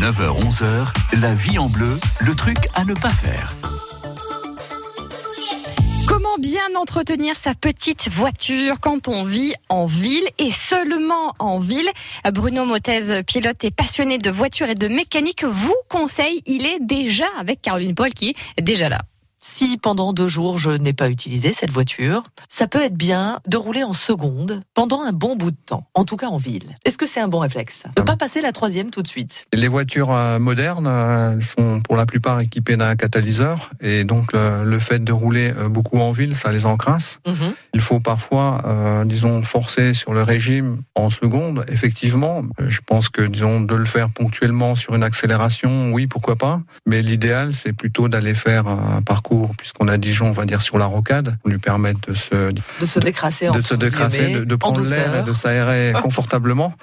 9h-11h, la vie en bleu, le truc à ne pas faire. Comment bien entretenir sa petite voiture quand on vit en ville et seulement en ville? Bruno Motez, pilote et passionné de voitures et de mécanique, vous conseille, il est déjà avec Caroline Paul qui est déjà là. Si pendant deux jours je n'ai pas utilisé cette voiture, ça peut être bien de rouler en seconde pendant un bon bout de temps, en tout cas en ville. Est-ce que c'est un bon réflexe? Ne pas passer la troisième tout de suite. Les voitures euh, modernes euh, sont pour la plupart équipées d'un catalyseur et donc le fait de rouler euh, beaucoup en ville, ça les encrasse. Mhm. Il faut parfois, disons, forcer sur le régime en seconde. Effectivement, je pense que, disons, de le faire ponctuellement sur une accélération, oui, pourquoi pas. Mais l'idéal, c'est plutôt d'aller faire un parcours puisqu'on a Dijon, on va dire, sur la rocade, pour lui permettre de se, de se décrasser, de, se décrasser, de, prendre l'air et de s'aérer confortablement.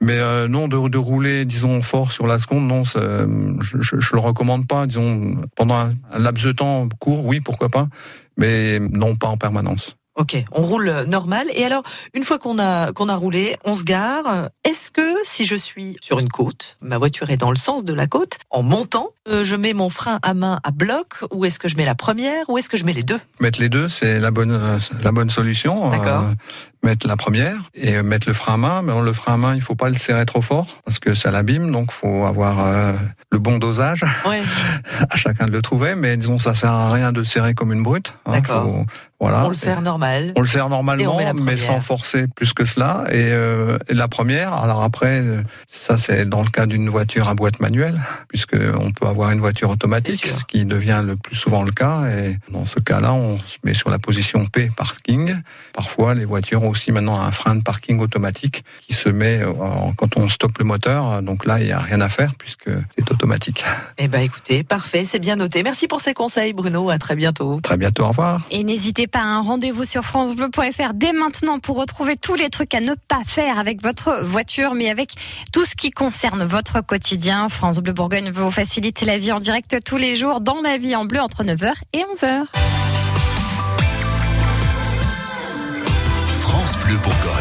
Mais euh, non, de, de, rouler, disons, fort sur la seconde, non, je, je, le recommande pas. Disons, pendant un, un laps de temps court, oui, pourquoi pas, mais non, pas en permanence. Ok, on roule normal. Et alors, une fois qu'on a qu'on a roulé, on se gare. Est-ce que si je suis sur une côte, ma voiture est dans le sens de la côte, en montant, euh, je mets mon frein à main à bloc, ou est-ce que je mets la première, ou est-ce que je mets les deux? Mettre les deux, c'est la bonne euh, la bonne solution. D'accord. Euh, mettre la première et mettre le frein à main. Mais le frein à main, il faut pas le serrer trop fort parce que ça l'abîme. Donc, faut avoir euh, le bon dosage. Ouais. à chacun de le trouver. Mais disons, ça sert à rien de serrer comme une brute. Hein. D'accord. voilà. On le serre normal. On le serre normalement, mais sans forcer plus que cela. Et, euh, et la première, alors après, ça c'est dans le cas d'une voiture à boîte manuelle, puisque on peut avoir une voiture automatique, ce qui devient le plus souvent le cas. Et dans ce cas-là, on se met sur la position P parking. Parfois, les voitures aussi maintenant un frein de parking automatique qui se met euh, quand on stoppe le moteur. Donc là, il n'y a rien à faire puisque c'est automatique. Eh ben, écoutez, parfait, c'est bien noté. Merci pour ces conseils, Bruno. À très bientôt. Très bientôt. Au revoir. Et n'hésitez pas à un rendez-vous sur francebleu.fr dès maintenant pour retrouver tous les trucs à ne pas faire avec votre voiture, mais avec tout ce qui concerne votre quotidien. France Bleu Bourgogne vous faciliter la vie en direct tous les jours dans la vie en bleu entre 9h et 11h. Bleu Bourgogne.